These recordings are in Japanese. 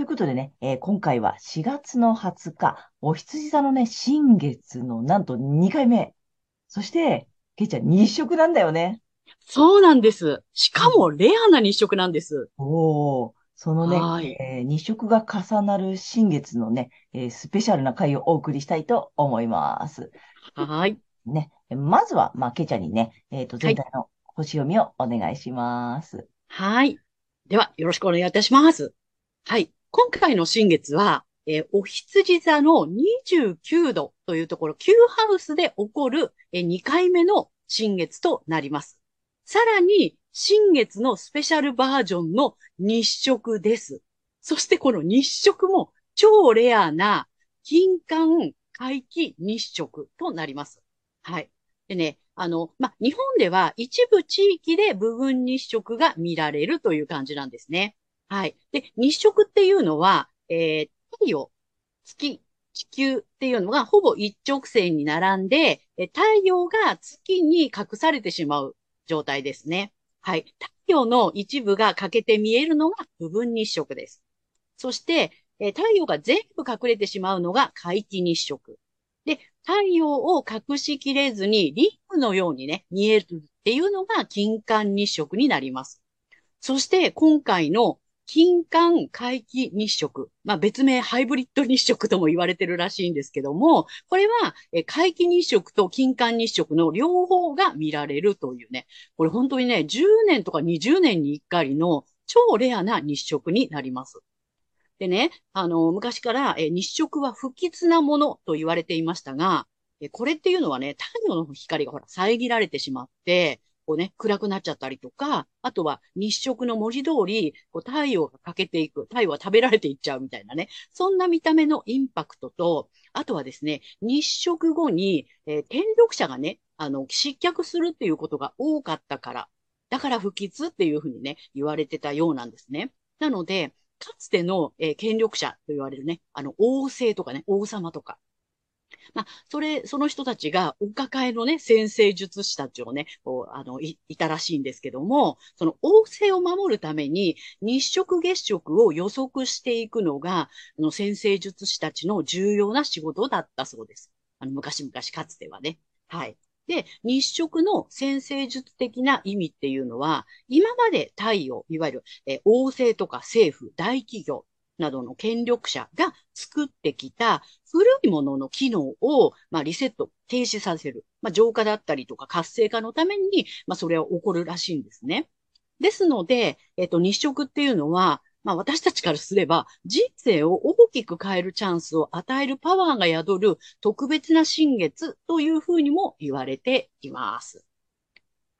ということでね、えー、今回は4月の20日、お羊座のね、新月のなんと2回目。そして、けいちゃん日食なんだよね。そうなんです。しかもレアな日食なんです。おお、そのね、はい、えー、日食が重なる新月のね、えー、スペシャルな回をお送りしたいと思います。はい。ね、まずは、まあ、けいちゃんにね、えっ、ー、と、全体の星読みをお願いします。はい。では、よろしくお願いいたします。はい。今回の新月は、えー、お羊座の29度というところ、Q ハウスで起こる、えー、2回目の新月となります。さらに、新月のスペシャルバージョンの日食です。そしてこの日食も超レアな金環回帰日食となります。はい。でね、あの、ま日本では一部地域で部分日食が見られるという感じなんですね。はい。で、日食っていうのは、えー、太陽、月、地球っていうのがほぼ一直線に並んで、太陽が月に隠されてしまう状態ですね。はい。太陽の一部が欠けて見えるのが部分日食です。そして、え太陽が全部隠れてしまうのが皆既日食。で、太陽を隠しきれずにリングのようにね、見えるっていうのが金環日食になります。そして今回の金環回帰日食。まあ別名ハイブリッド日食とも言われてるらしいんですけども、これは回帰日食と金環日食の両方が見られるというね、これ本当にね、10年とか20年に1回の超レアな日食になります。でね、あの、昔から日食は不吉なものと言われていましたが、これっていうのはね、太陽の光がほら遮られてしまって、こうね、暗くなっちゃったりとか、あとは日食の文字通り、こう太陽が欠けていく、太陽は食べられていっちゃうみたいなね、そんな見た目のインパクトと、あとはですね、日食後に、えー、天力者がね、あの、失脚するっていうことが多かったから、だから不吉っていうふうにね、言われてたようなんですね。なので、かつての、えー、権力者と言われるね、あの、王政とかね、王様とか、まあ、それ、その人たちが、お抱えのね、先生術師たちをね、こう、あの、い、いたらしいんですけども、その王政を守るために、日食月食を予測していくのが、あの、先生術師たちの重要な仕事だったそうです。あの、昔々かつてはね。はい。で、日食の先生術的な意味っていうのは、今まで太陽、いわゆる、え王政とか政府、大企業などの権力者が作ってきた古いものの機能を、まあ、リセット、停止させる。まあ、浄化だったりとか活性化のために、まあ、それは起こるらしいんですね。ですので、えっと、日食っていうのは、まあ私たちからすれば人生を大きく変えるチャンスを与えるパワーが宿る特別な新月というふうにも言われています。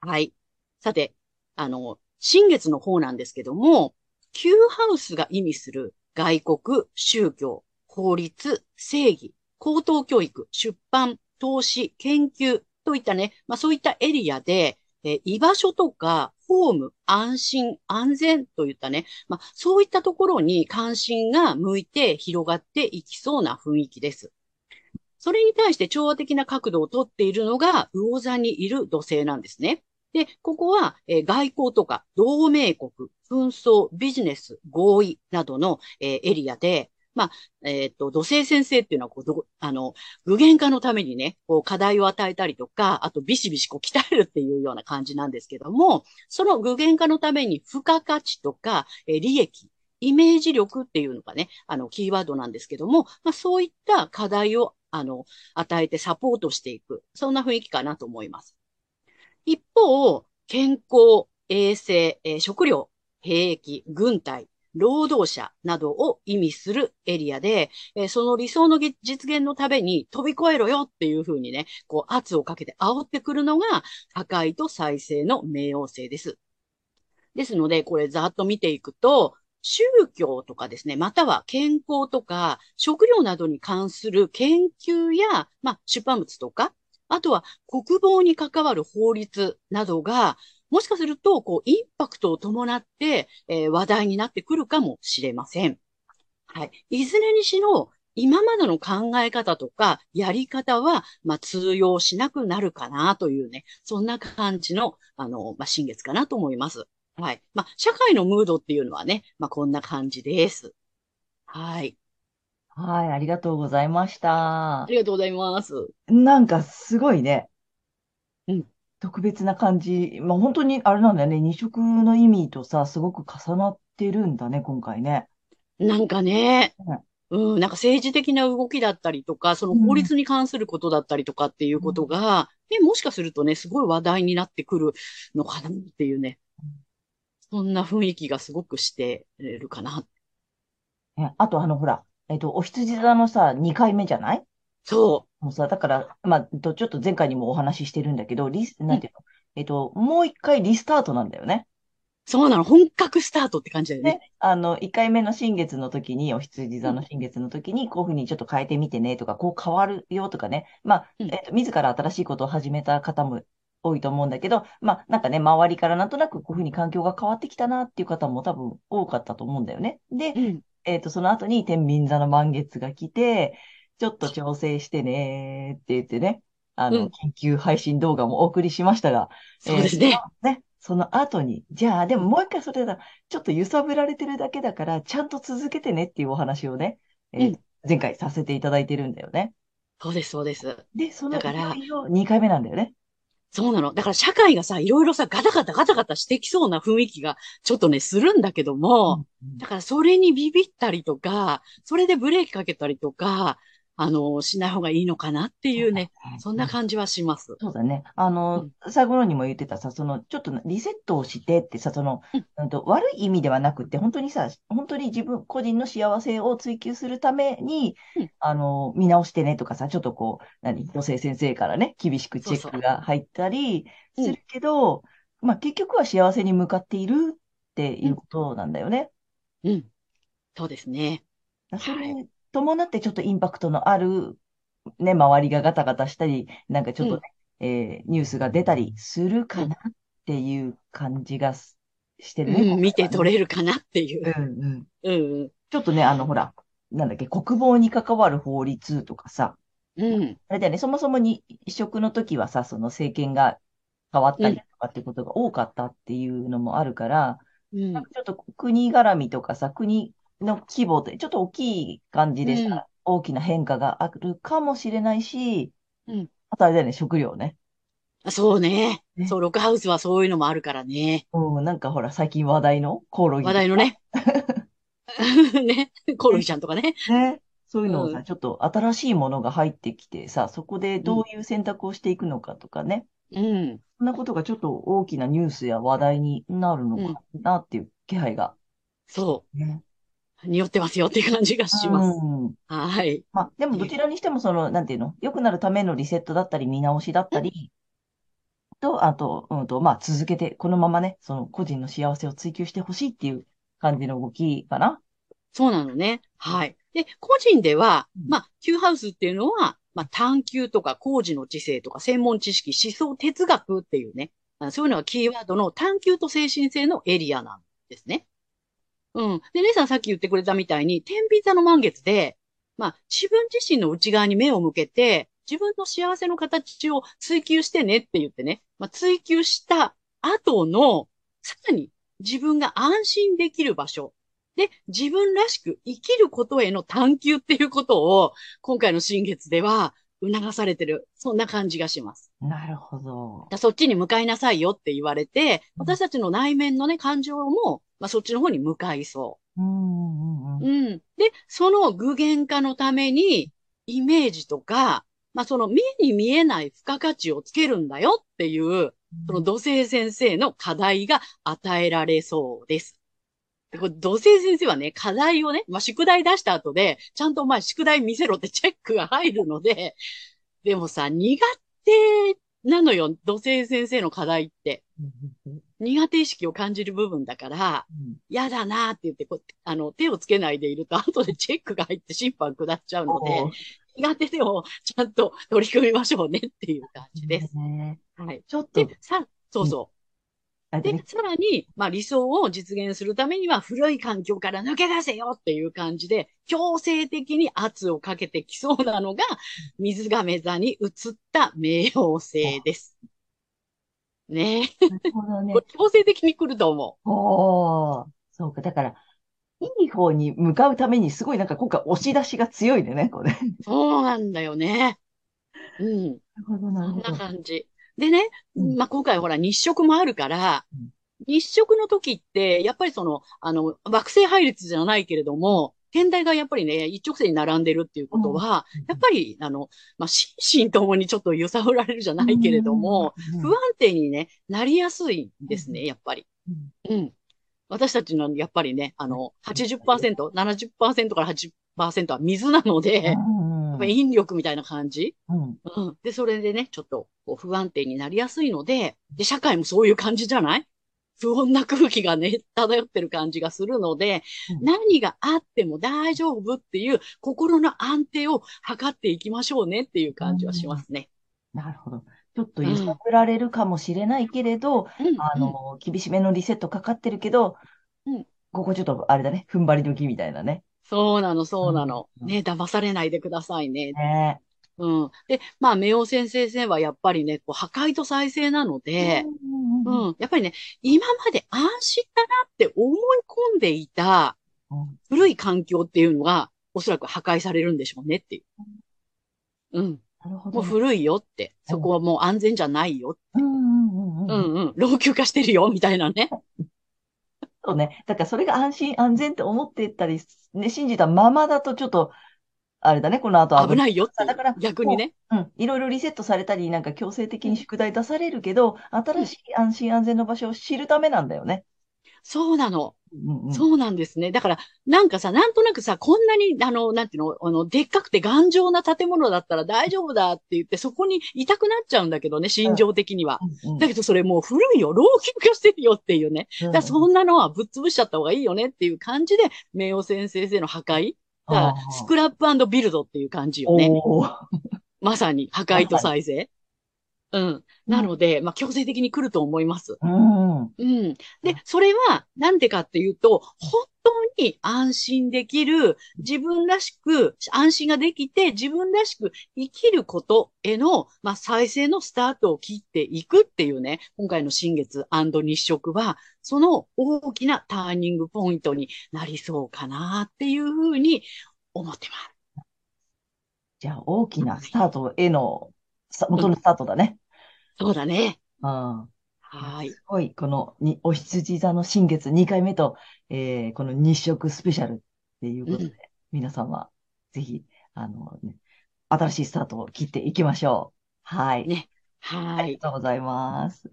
はい。さて、あの、新月の方なんですけども、Q ハウスが意味する外国、宗教、法律、正義、高等教育、出版、投資、研究といったね、まあそういったエリアで、え居場所とか、ホーム、安心、安全といったね、まあそういったところに関心が向いて広がっていきそうな雰囲気です。それに対して調和的な角度をとっているのが、魚座にいる土星なんですね。で、ここは、えー、外交とか同盟国、紛争、ビジネス、合意などの、えー、エリアで、まあ、えっ、ー、と、土星先生っていうのはこうど、あの、具現化のためにね、こう、課題を与えたりとか、あと、ビシビシこう、鍛えるっていうような感じなんですけども、その具現化のために、付加価値とか、えー、利益、イメージ力っていうのがね、あの、キーワードなんですけども、まあ、そういった課題をあの、与えてサポートしていく。そんな雰囲気かなと思います。一方、健康、衛生、えー食料、兵役、軍隊、労働者などを意味するエリアで、えーその理想の実現のために飛び越えろよっていうふうにね、こう圧をかけて煽ってくるのが破壊と再生の冥王星です。ですので、これざっと見ていくと、宗教とかですね、または健康とか食料などに関する研究や、まあ、出版物とか、あとは国防に関わる法律などが、もしかすると、こう、インパクトを伴って、えー話題になってくるかもしれません。はい。いずれにしろ、今までの考え方とか、やり方は、まあ、通用しなくなるかなというね、そんな感じの、あの、まあ、新月かなと思います。はい。まあ、社会のムードっていうのはね、まあ、こんな感じです。はい。はい、ありがとうございましたあ。りがとうございます。なんかすごいね。うん特別な感じ。まあ本当にあれなんだよね。二色の意味とさ、すごく重なってるんだね、今回ね。なんかねうん、うん、なんか政治的な動きだったりとか、その法律に関することだったりとかっていうことが、ね、もしかするとね、すごい話題になってくるのかなっていうね。そんな雰囲気がすごくしてるかな。ねあとあの、ほら、えっと、お羊座のさ、2回目じゃない？そもうさ、だから、まあ、とちょっと前回にもお話ししてるんだけど、リス、なんていうの、えっと、もう一回リスタートなんだよね。う。そうなの。本格スタートって感じだよね。ね、あの、1回目の新月の時に、お羊座の新月の時に、こういうふうにちょっと変えてみてねとか、こう変わるよとかね。まあ、うんえっと、自ら新しいことを始めた方も多いと思うんだけど、まあ、なんかね、周りからなんとなくこういうふうに環境が変わってきたなっていう方も多分多かったと思うんだよね。で、うん。えっと、その後に天秤座の満月が来て、ちょっと調整してねって言ってね、あの、うん緊急配信動画もお送りしましたが、そうですね。えーそのね、その後に、じゃあ、でももう一回それだ、ちょっと揺さぶられてるだけだから、ちゃんと続けてねっていうお話をね、えーうん前回させていただいてるんだよね。そうです、そうです。で、そのだからいよいよ2回目なんだよね。そうなの。だから社会がさ、いろいろさ、ガタガタガタガタしてきそうな雰囲気がちょっとね、するんだけども、うんだからそれにビビったりとか、それでブレーキかけたりとか、あの、しない方がいいのかなっていうね、そんな感じはします。そうだね。あの、最後のにも言ってたさ、その、ちょっとリセットをしてってさ、その、うんうんと、悪い意味ではなくって、本当にさ、本当に自分、個人の幸せを追求するためにうん、あの、見直してねとかさ、ちょっとこう、何、女性先生からね、厳しくチェックが入ったりそうするけど、まあ結局は幸せに向かっているっていうことなんだよね。うん。そうですね。それに伴ってちょっとインパクトのある、ね、周りがガタガタしたり、なんかちょっとね、えーニュースが出たりするかなっていう感じがすしてるね。うん、見てれ取れるかなっていう。うんうん。うん、ちょっとね、あの、ほら、なんだっけ、国防に関わる法律とかさ、うん。あれだよね、そもそもに移植の時はさ、その政権が変わったりとかってことが多かったっていうのもあるから、うん。ちょっと国絡みとかさ、国の規模ってちょっと大きい感じでさ、うん大きな変化があるかもしれないし、うんあとあれだよね、食料ね。あそうね。ねそう、ロックハウスはそういうのもあるからね。うん、なんかほら、最近話題のコオロギ話題のね。ね。コオロギちゃんとかね。ね。そういうのをさ、うんちょっと新しいものが入ってきてさ、そこでどういう選択をしていくのかとかね。うん。そんなことがちょっと大きなニュースや話題になるのかなっていう気配が。そね。う。匂ってますよっていう感じがします。うん。はい。まあ、でもどちらにしてもその、なんていうの、良くなるためのリセットだったり、見直しだったり、と、あと、うんと、まあ、続けて、このままね、その個人の幸せを追求してほしいっていう感じの動きかな。そうなのね。はい。で、個人ではうん、まあ、Q ハウスっていうのは、まあ、探求とか工事の知性とか専門知識、思想哲学っていうね、あそういうのがキーワードの探求と精神性のエリアなんですね。うん。で、姉さんさっき言ってくれたみたいに、天秤座の満月で、まあ、自分自身の内側に目を向けて、自分の幸せの形を追求してねって言ってね、まあ、追求した後の、さらに自分が安心できる場所、で、自分らしく生きることへの探求っていうことを、今回の新月では促されてる。そんな感じがします。なるほど。だそっちに向かいなさいよって言われて、うん私たちの内面のね、感情も、まあ、そっちの方に向かいそうんうんうんう。うん。で、その具現化のために、イメージとか、まあその目に見えない付加価値をつけるんだよっていう、その土星先生の課題が与えられそうです。でこれ土星先生はね、課題をね、まあ宿題出した後で、ちゃんとお前宿題見せろってチェックが入るので、でもさ、苦手なのよ、土星先生の課題って。苦手意識を感じる部分だから、嫌だなーって言ってこう、あの、手をつけないでいると、後でチェックが入って審判下っちゃうので、苦手でもちゃんと取り組みましょうねっていう感じです。ねはい。ちょっとで、、さ、そうそう。であれね、さらに、まあ理想を実現するためには古い環境から抜け出せよっていう感じで、強制的に圧をかけてきそうなのが、水亀座に移った冥王星です。ねえ。なるほどね。強制的に来ると思おー、そうか。だから、いい方に向かうために、すごいなんか今回押し出しが強いね、これ。なるう。そうなんだよね。うん。ほど、なるそんなほど。感じ。でね、うんまあ、今回ほら日食もあるからうん、日食の時って、やっぱりその、あの、惑星配列じゃないけれども、天体がやっぱりね、一直線に並んでるっていうことは、やっぱり、あの、まあ、心身ともにちょっと揺さぶられるじゃないけれども、うん、不安定にね、なりやすいんですね、やっぱり。うん。私たちのやっぱりね、あの、80%、70%から80%は水なので、引力みたいな感じ。うん。うん。で、それでね、ちょっとこう不安定になりやすいので、で、社会もそういう感じじゃない？不穏な空気がね、漂ってる感じがするので、うん何があっても大丈夫っていう心の安定を図っていきましょうねっていう感じはしますね。なるほど。ちょっと揺さぶられるかもしれないけれど、うん。あの、厳しめのリセットかかってるけど、うんここちょっとあれだね、踏ん張り時みたいなね。そうなの、そうなの。うんね、騙されないでくださいね。ねうん。で、まあ、冥王先生戦はやっぱりね、こう破壊と再生なので、うんうんうん。やっぱりね、今まで安心だなって思い込んでいたうん古い環境っていうのが、おそらく破壊されるんでしょうねっていう。うん。もうなるほどね。古いよって。そこはもう安全じゃないよ。うんうんうんううん。んうん。老朽化してるよ、みたいなね。そうね。だからそれが安心安全って思ってたり、ね、信じたままだとちょっと、あれだね、この後危ないよって。だから逆にね。うん。いろいろリセットされたり、なんか強制的に宿題出されるけど、新しい安心安全の場所を知るためなんだよね。そうなの。うんうん。そうなんですね。だから、なんかさ、なんとなくさ、こんなに、あの、なんていうの、あの、でっかくて頑丈な建物だったら大丈夫だって言って、そこにいたくなっちゃうんだけどね、心情的には。うんうんだけどそれもう古いよ、老朽化してるよっていうね。だからそんなのはぶっ潰しちゃった方がいいよねっていう感じで、冥王先生の破壊。スクラップビルドっていう感じよね。まさに破壊と再生。うん。なので、まあ、強制的に来ると思います。うん。うん。で、それは、なんでかっていうと、本当に安心できる、自分らしく、安心ができて、自分らしく生きることへの、まあ、再生のスタートを切っていくっていうね、今回の新月日食は、その大きなターニングポイントになりそうかなっていうふうに思ってます。じゃあ、大きなスタートへの、さ元のスタートだね。そうだね。うん。はい。すごい、このに、お羊座の新月2回目と、えーこの日食スペシャルっていうことで、うん皆さんは、ぜひ、あの、ね、新しいスタートを切っていきましょう。はい。ねはいありが。とうございます。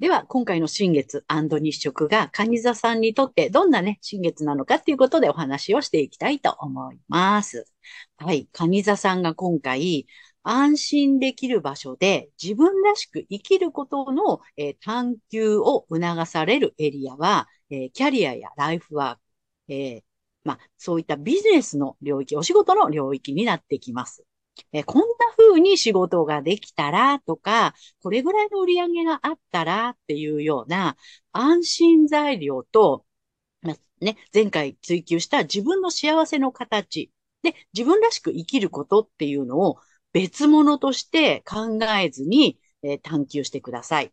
では、今回の新月日食が、蟹座さんにとってどんなね、新月なのかっていうことでお話をしていきたいと思います。はい。蟹座さんが今回、安心できる場所で自分らしく生きることの、え探求を促されるエリアは、えキャリアやライフワーク、えまあ、そういったビジネスの領域、お仕事の領域になってきます。えこんな風に仕事ができたらとか、これぐらいの売り上げがあったらっていうような安心材料と、まね、前回追求した自分の幸せの形で自分らしく生きることっていうのを別物として考えずに、えー探求してください。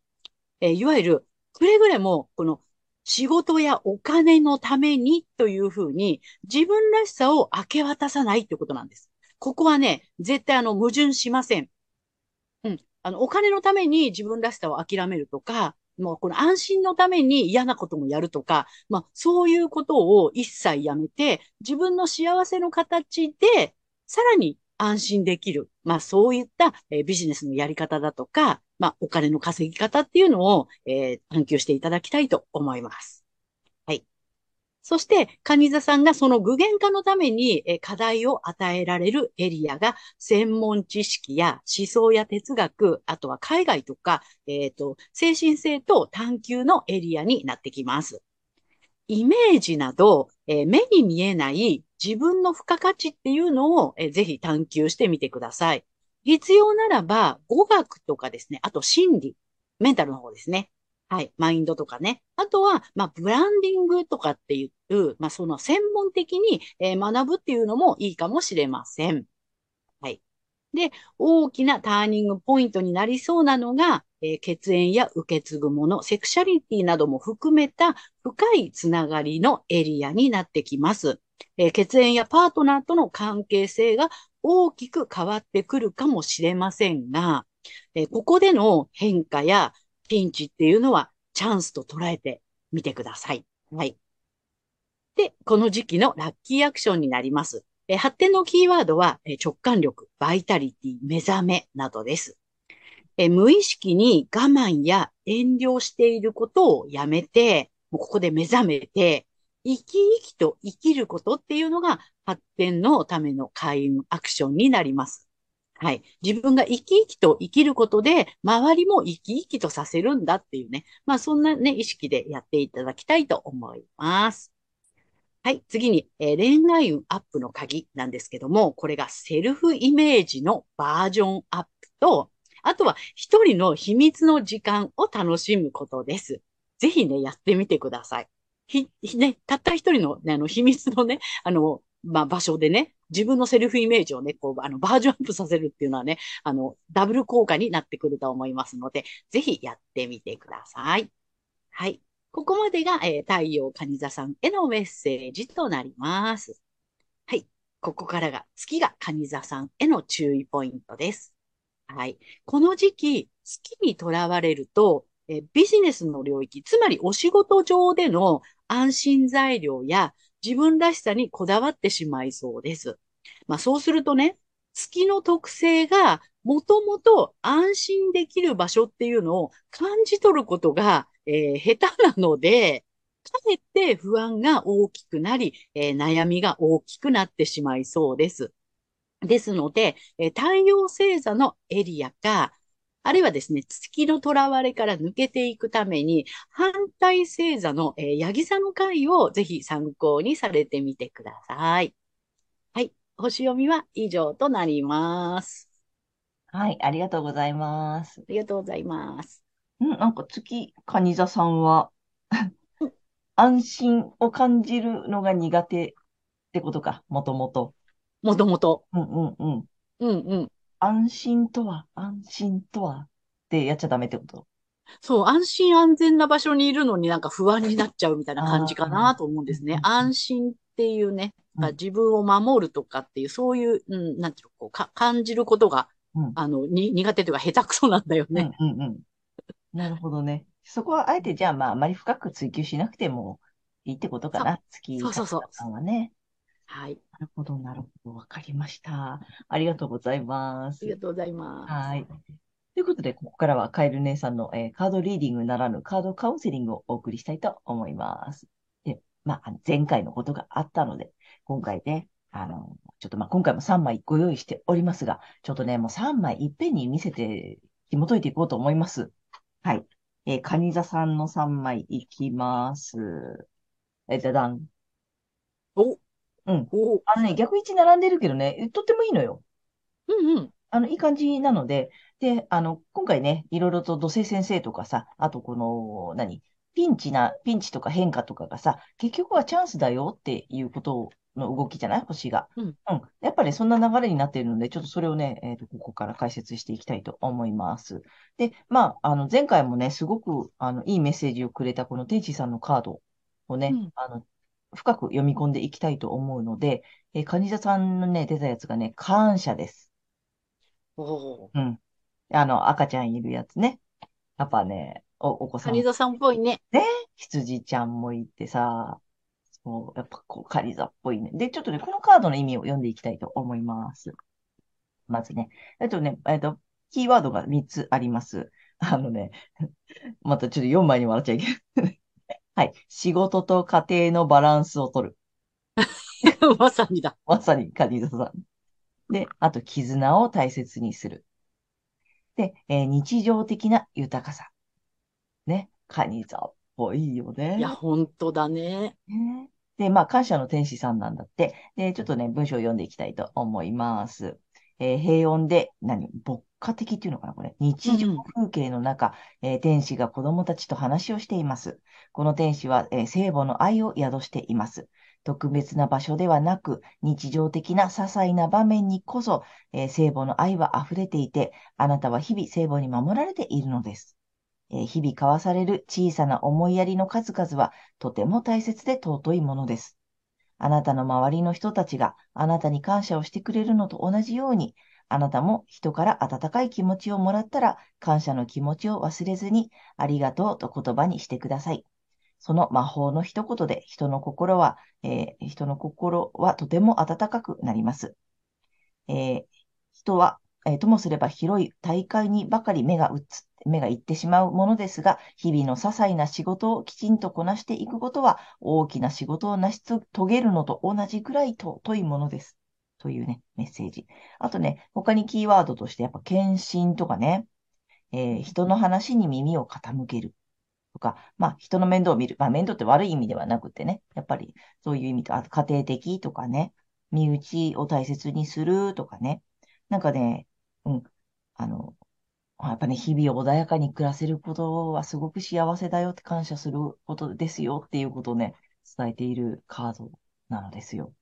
えーいわゆる、くれぐれも、この仕事やお金のためにというふうに自分らしさを明け渡さないってことなんです。ここはね、絶対あの矛盾しません。うん。あの、お金のために自分らしさを諦めるとか、もうこの安心のために嫌なこともやるとか、まあそういうことを一切やめて、自分の幸せの形で、さらに安心できる。まあそういった、え、ビジネスのやり方だとか、まあお金の稼ぎ方っていうのを、えー、探求していただきたいと思います。はい。そして、カニ座さんがその具現化のために、え、課題を与えられるエリアが専門知識や思想や哲学、あとは海外とか、えっ、ー、と、精神性と探求のエリアになってきます。イメージなど、えー、目に見えない自分の付加価値っていうのを、えー、ぜひ探求してみてください。必要ならば、語学とかですね、あと心理、メンタルの方ですね。はい、マインドとかね。あとは、まあ、ブランディングとかっていう、まあ、その専門的に、えー、学ぶっていうのもいいかもしれません。はい。で、大きなターニングポイントになりそうなのが、えー、血縁や受け継ぐもの、セクシャリティなども含めた深いつながりのエリアになってきます。えー、血縁やパートナーとの関係性が大きく変わってくるかもしれませんが、えー、ここでの変化やピンチっていうのはチャンスと捉えてみてください。はい。で、この時期のラッキーアクションになります。え発展のキーワードは、え直感力、バイタリティ、目覚めなどです。え無意識に我慢や遠慮していることをやめて、もうここで目覚めて、生き生きと生きることっていうのが発展のための開運アクションになります。はい。自分が生き生きと生きることで、周りも生き生きとさせるんだっていうね。まあ、そんなね、意識でやっていただきたいと思います。はい。次に、えー、恋愛運アップの鍵なんですけども、これがセルフイメージのバージョンアップと、あとは一人の秘密の時間を楽しむことです。ぜひね、やってみてください。ひ、ね、たった一人の、ね、あの、秘密のね、あの、まあ、場所でね、自分のセルフイメージをね、こう、あの、バージョンアップさせるっていうのはね、あの、ダブル効果になってくると思いますので、ぜひやってみてください。はい。ここまでが、えー、太陽カニ座さんへのメッセージとなります。はい。ここからが、月がカニ座さんへの注意ポイントです。はい。この時期、月にとらわれると、えビジネスの領域、つまりお仕事上での安心材料や自分らしさにこだわってしまいそうです。まあそうするとね、月の特性がもともと安心できる場所っていうのを感じ取ることが、えー、下手なので、かえって不安が大きくなり、えー、悩みが大きくなってしまいそうです。ですので、え太陽星座のエリアか、あるいはですね、月の囚われから抜けていくために、反対星座の、えー、ヤギ座の回をぜひ参考にされてみてください。はい。星読みは以上となります。はい。ありがとうございます。ありがとうございます。んなんか月、カニ座さんは 安心を感じるのが苦手ってことか、もともと。もともと。うんうんうん。うんうん。安心とは、安心とはってやっちゃダメってこと？そう、安心安全な場所にいるのになんか不安になっちゃうみたいな感じかなと思うんですね。安心っていうね、自分を守るとかっていう、そういう、うん、なんていうの、こうか感じることが、うん、あの、に、苦手というか下手くそなんだよね。うんうんうん。なるほどね。そこはあえてじゃあまああまり深く追求しなくてもいいってことかな。月そうそうそう。さんはね。はい。なるほど、なるほど。わかりました。ありがとうございます。ありがとうございます。はい。ということで、ここからはカエル姉さんの、えー、カードリーディングならぬカードカウンセリングをお送りしたいと思います。で、まあ、前回のことがあったので、今回ね、あの、ちょっとまあ今回も3枚ご用意しておりますが、ちょっとね、もう3枚いっぺんに見せて紐解いていこうと思います。はい。えー、カニ座さんの3枚いきます。えー、じゃだん。おうん。あのね、逆位置並んでるけどね、とってもいいのよ。うんうん。あの、いい感じなので、で、あの、今回ね、いろいろと土星先生とかさ、あとこの、何ピンチな、ピンチとか変化とかがさ、結局はチャンスだよっていうことの動きじゃない？星が。うん。うん。やっぱりそんな流れになっているので、ちょっとそれをね、えっと、ここから解説していきたいと思います。で、まあ、あの、前回もね、すごく、あの、いいメッセージをくれたこの天使さんのカードをね、うん、あの、深く読み込んでいきたいと思うので、えー、カニ座さんのね、出たやつがね、感謝です。おうん。あの、赤ちゃんいるやつね。やっぱね、お、お子さん。カニ座さんっぽいね。ね？羊ちゃんもいてさ、そう、やっぱこう、カニ座っぽいね。で、ちょっとね、このカードの意味を読んでいきたいと思います。まずね。えっとね、えっと、キーワードが3つあります。あのね、またちょっと4枚に笑っちゃいけない。はい。仕事と家庭のバランスを取る。まさにだ。まさにカニ座さん。で、あと、絆を大切にする。で、えー日常的な豊かさ。ね。カニ座っぽいよね。いや、本当だね。ねで、まあ、感謝の天使さんなんだって。で、ちょっとね、文章を読んでいきたいと思います。えー平穏で、何？牧歌的っていうのかなこれ。日常風景の中、えー天使が子供たちと話をしています。この天使は、えー聖母の愛を宿しています。特別な場所ではなく、日常的な些細な場面にこそ、えー聖母の愛は溢れていて、あなたは日々聖母に守られているのです。えー日々交わされる小さな思いやりの数々は、とても大切で尊いものです。あなたの周りの人たちがあなたに感謝をしてくれるのと同じように、あなたも人から温かい気持ちをもらったら、感謝の気持ちを忘れずに、ありがとうと言葉にしてください。その魔法の一言で人の心は、えー人の心はとても温かくなります。えー人は、えーともすれば広い大会にばかり目が移っ目がいってしまうものですが、日々の些細な仕事をきちんとこなしていくことは、大きな仕事を成し遂げるのと同じくらい尊いものです。というね、メッセージ。あとね、他にキーワードとして、やっぱ献身とかね、えー人の話に耳を傾けるとか、まあ、人の面倒を見る。まあ、面倒って悪い意味ではなくてね、やっぱりそういう意味と、あと家庭的とかね、身内を大切にするとかね、なんかね、うん、あの、やっぱね、日々穏やかに暮らせることはすごく幸せだよって感謝することですよっていうことをね、伝えているカードなのですよ。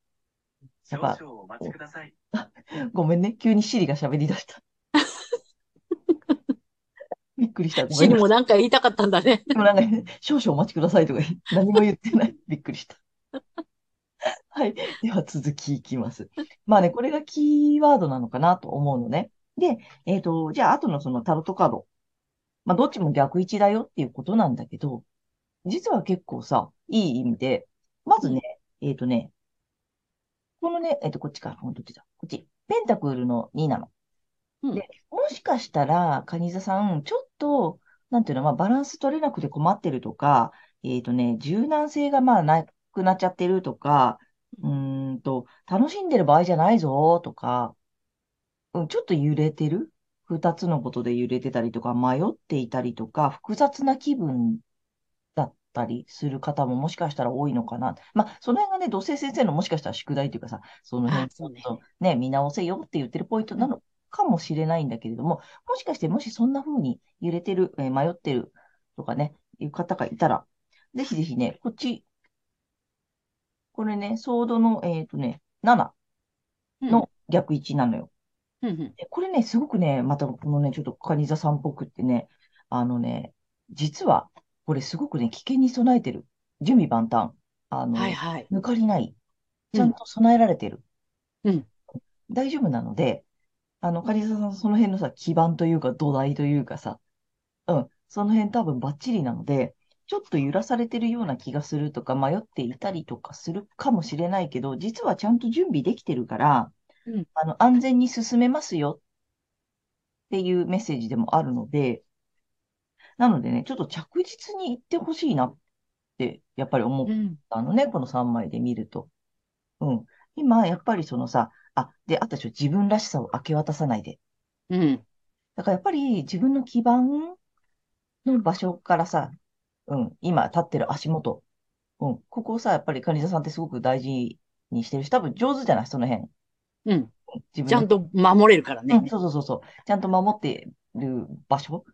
やっぱ、少々お待ちください。ごめんね、急にシリが喋り出した。びっくりした。シリもなんか言いたかったんだね。でもなんかね、少々お待ちくださいとか何も言ってない。びっくりした。はい。では続きいきます。まあね、これがキーワードなのかなと思うのね。で、えっと、じゃあ後のそのタロットカード。まあどっちも逆位置だよっていうことなんだけど、実は結構さ、いい意味で、まずね、えっとね、このね、えっと、こっちか、ほんとどっちだ？こっち。ペンタクルの2なの。うんで、もしかしたら、カニ座さん、ちょっと、なんていうの、まあ、バランス取れなくて困ってるとか、えっとね、柔軟性がまあなくなっちゃってるとか、うーんと、楽しんでる場合じゃないぞとか、うん、ちょっと揺れてる？二つのことで揺れてたりとか、迷っていたりとか、複雑な気分だったりする方ももしかしたら多いのかな。まあ、その辺がね、土星先生のもしかしたら宿題というかさ、その辺ちょっとね、見直せよって言ってるポイントなのかもしれないんだけれども、もしかしてもしそんな風に揺れてる、えー迷ってるとかね、いう方がいたら、ぜひぜひね、こっち、これね、ソードの、えっとね、7の逆位置なのよ。うんうん。でこれね、すごくね、またこのね、ちょっとカニ座さんっぽくってね、あのね、実は、これすごくね、危険に備えてる。準備万端。あの、はいはい。抜かりない。ちゃんと備えられてる。うん。大丈夫なので、あの、カニ座さん、その辺のさ、基盤というか土台というかさ、うん、その辺多分バッチリなので、ちょっと揺らされてるような気がするとか、迷っていたりとかするかもしれないけど、実はちゃんと準備できてるから、うんあの、安全に進めますよっていうメッセージでもあるので、なのでね、ちょっと着実に行ってほしいなって、やっぱり思っうん。たのね、この3枚で見ると。うん。今、やっぱりそのさ、あ、で、あったでしょ、自分らしさを明け渡さないで。うん。だからやっぱり自分の基盤の場所からさ、うん、今立ってる足元、うん、ここをさ、やっぱりカニ座さんってすごく大事にしてるし、多分上手じゃない、その辺。うん。自分のちゃんと守れるからねうん、。そうそうそうそう。ちゃんと守ってる場所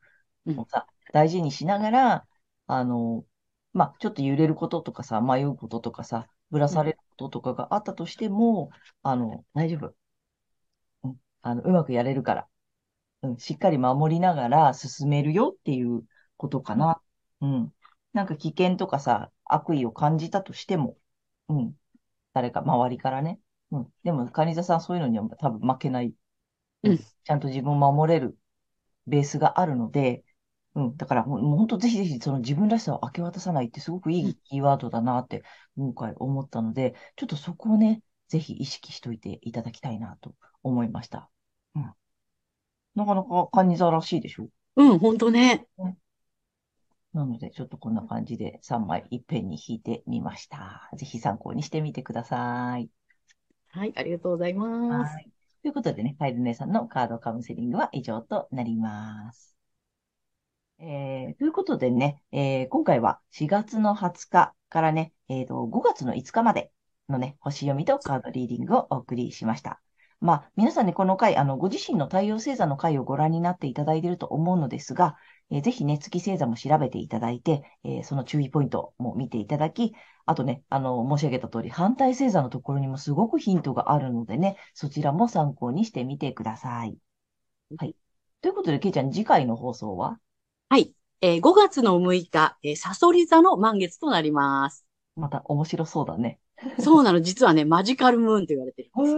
うんをさ、大事にしながら、あの、まあ、ちょっと揺れることとかさ、迷うこととかさ、ぶらされることとかがあったとしても、あの、大丈夫。うん、あの、うまくやれるから。うん、しっかり守りながら進めるよっていうことかな。うん。なんか危険とかさ、悪意を感じたとしても、うん。誰か、周りからね。うん。でも、カニ座さんそういうのには多分負けない。うんちゃんと自分を守れるベースがあるので、うん。だから、もうもう本当ぜひぜひその自分らしさを明け渡さないってすごくいいキーワードだなって今回思ったので、ちょっとそこをね、ぜひ意識しといていただきたいなと思いました。うん。なかなかカニ座らしいでしょ？うん、ほんとね。なので、ちょっとこんな感じで3枚いっぺんに引いてみました。ぜひ参考にしてみてください。はい、ありがとうございます。はい。ということでね、カエル姉さんのカードカウンセリングは以上となります。えー、ということでね、えー今回は4月の20日からね、えーと、5月の5日までのね、星読みとカードリーディングをお送りしました。まあ、皆さんね、この回、あの、ご自身の太陽星座の回をご覧になっていただいていると思うのですが、えーぜひね、月星座も調べていただいて、えーその注意ポイントも見ていただき、あとね、あの、申し上げた通り、反対星座のところにもすごくヒントがあるのでね、そちらも参考にしてみてください。はい。ということで、けいちゃん、次回の放送は？はい。えー5月の6日、えーサソリ座の満月となります。また面白そうだね。そうなの、実はね、マジカルムーンと言われてるんです。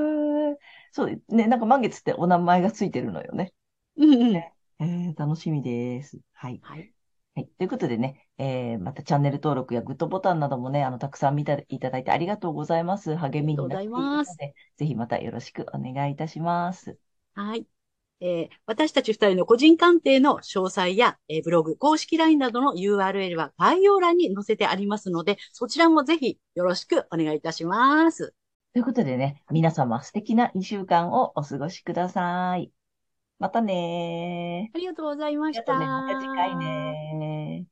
そう、ね、なんか満月ってお名前がついてるのよね。うんうん。えー、楽しみです。はい。はい。はい。ということでね、えー、またチャンネル登録やグッドボタンなどもね、あの、たくさん見ていただいてありがとうございます。励みになっていますで、ぜひまたよろしくお願いいたします。はい。えー私たち二人の個人鑑定の詳細や、えーブログ、公式 LINE などの URL は概要欄に載せてありますので、そちらもぜひよろしくお願いいたします。ということでね、皆様素敵な2週間をお過ごしください。またねー。ありがとうございました。また次回ねー。